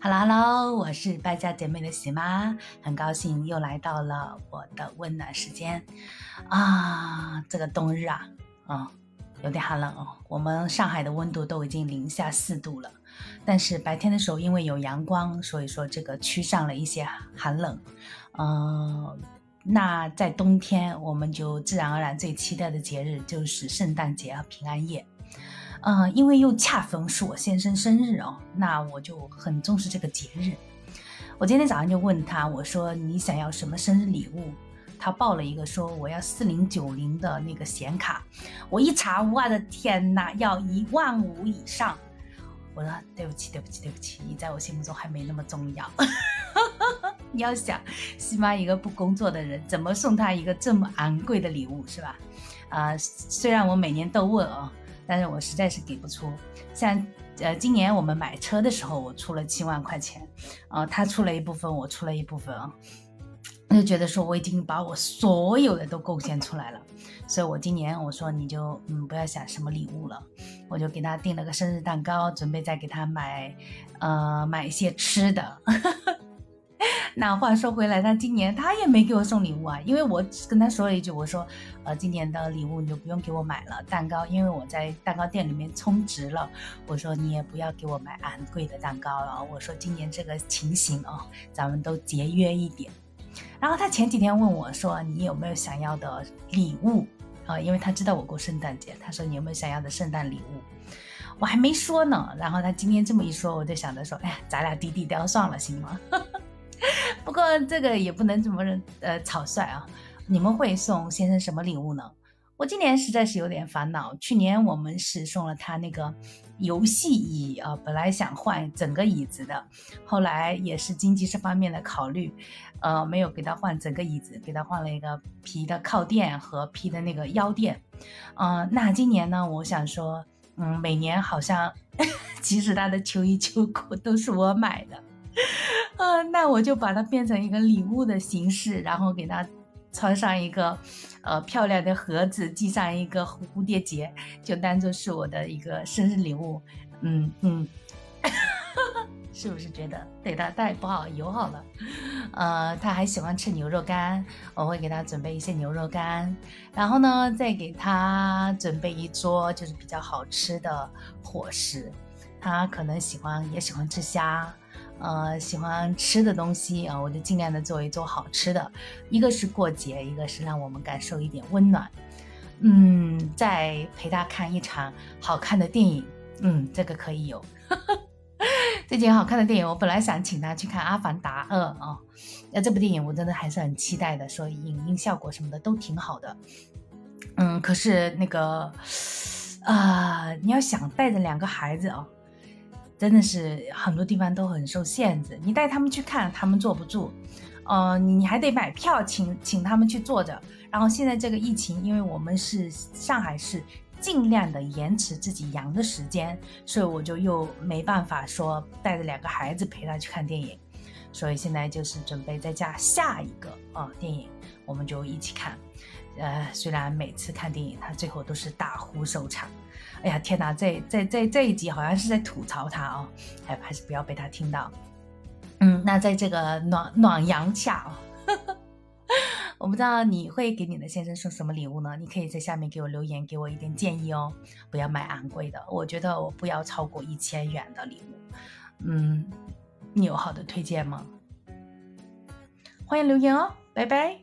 Hello Hello，我是败家姐妹的喜妈，很高兴又来到了我的温暖时间啊！这个冬日啊，啊，有点寒冷哦。我们上海的温度都已经零下四度了，但是白天的时候因为有阳光，所以说这个驱上了一些寒冷。嗯，那在冬天我们就自然而然最期待的节日就是圣诞节和平安夜。嗯，因为又恰逢是我先生生日哦，那我就很重视这个节日。我今天早上就问他，我说你想要什么生日礼物？他报了一个说我要四零九零的那个显卡。我一查，我的天哪，要一万五以上。我说对不起，对不起，对不起，你在我心目中还没那么重要。你要想，起码一个不工作的人，怎么送他一个这么昂贵的礼物，是吧？啊，虽然我每年都问啊。但是我实在是给不出，像呃，今年我们买车的时候，我出了七万块钱，呃，他出了一部分，我出了一部分啊，我就觉得说我已经把我所有的都贡献出来了，所以我今年我说你就嗯不要想什么礼物了，我就给他订了个生日蛋糕，准备再给他买呃买一些吃的。那话说回来，他今年他也没给我送礼物啊，因为我跟他说了一句，我说，呃，今年的礼物你就不用给我买了，蛋糕，因为我在蛋糕店里面充值了，我说你也不要给我买昂贵的蛋糕了，我说今年这个情形哦，咱们都节约一点。然后他前几天问我说，你有没有想要的礼物啊？因为他知道我过圣诞节，他说你有没有想要的圣诞礼物？我还没说呢，然后他今天这么一说，我就想着说，哎呀，咱俩低低调算了，行吗？不过这个也不能这么呃草率啊！你们会送先生什么礼物呢？我今年实在是有点烦恼。去年我们是送了他那个游戏椅啊，本来想换整个椅子的，后来也是经济这方面的考虑，呃，没有给他换整个椅子，给他换了一个皮的靠垫和皮的那个腰垫。嗯，那今年呢，我想说，嗯，每年好像 其实他的秋衣秋裤都是我买的。啊，那我就把它变成一个礼物的形式，然后给它穿上一个呃漂亮的盒子，系上一个蝴蝶结，就当做是我的一个生日礼物。嗯嗯，是不是觉得对他太不好友好了？呃，他还喜欢吃牛肉干，我会给他准备一些牛肉干，然后呢，再给他准备一桌就是比较好吃的伙食。他可能喜欢也喜欢吃虾。呃，喜欢吃的东西啊，我就尽量的做一做好吃的。一个是过节，一个是让我们感受一点温暖。嗯，再陪他看一场好看的电影。嗯，这个可以有。最近好看的电影，我本来想请他去看《阿凡达二》啊，那这部电影我真的还是很期待的，说影音效果什么的都挺好的。嗯，可是那个啊，你要想带着两个孩子啊。真的是很多地方都很受限制，你带他们去看，他们坐不住，呃，你还得买票请请他们去坐着。然后现在这个疫情，因为我们是上海市，尽量的延迟自己阳的时间，所以我就又没办法说带着两个孩子陪他去看电影，所以现在就是准备在家下一个啊电影，我们就一起看。呃，虽然每次看电影他最后都是大呼收场。哎呀天哪，这这这这一集好像是在吐槽他哦，还还是不要被他听到。嗯，那在这个暖暖阳下哦，我不知道你会给你的先生送什么礼物呢？你可以在下面给我留言，给我一点建议哦。不要买昂贵的，我觉得我不要超过一千元的礼物。嗯，你有好的推荐吗？欢迎留言哦，拜拜。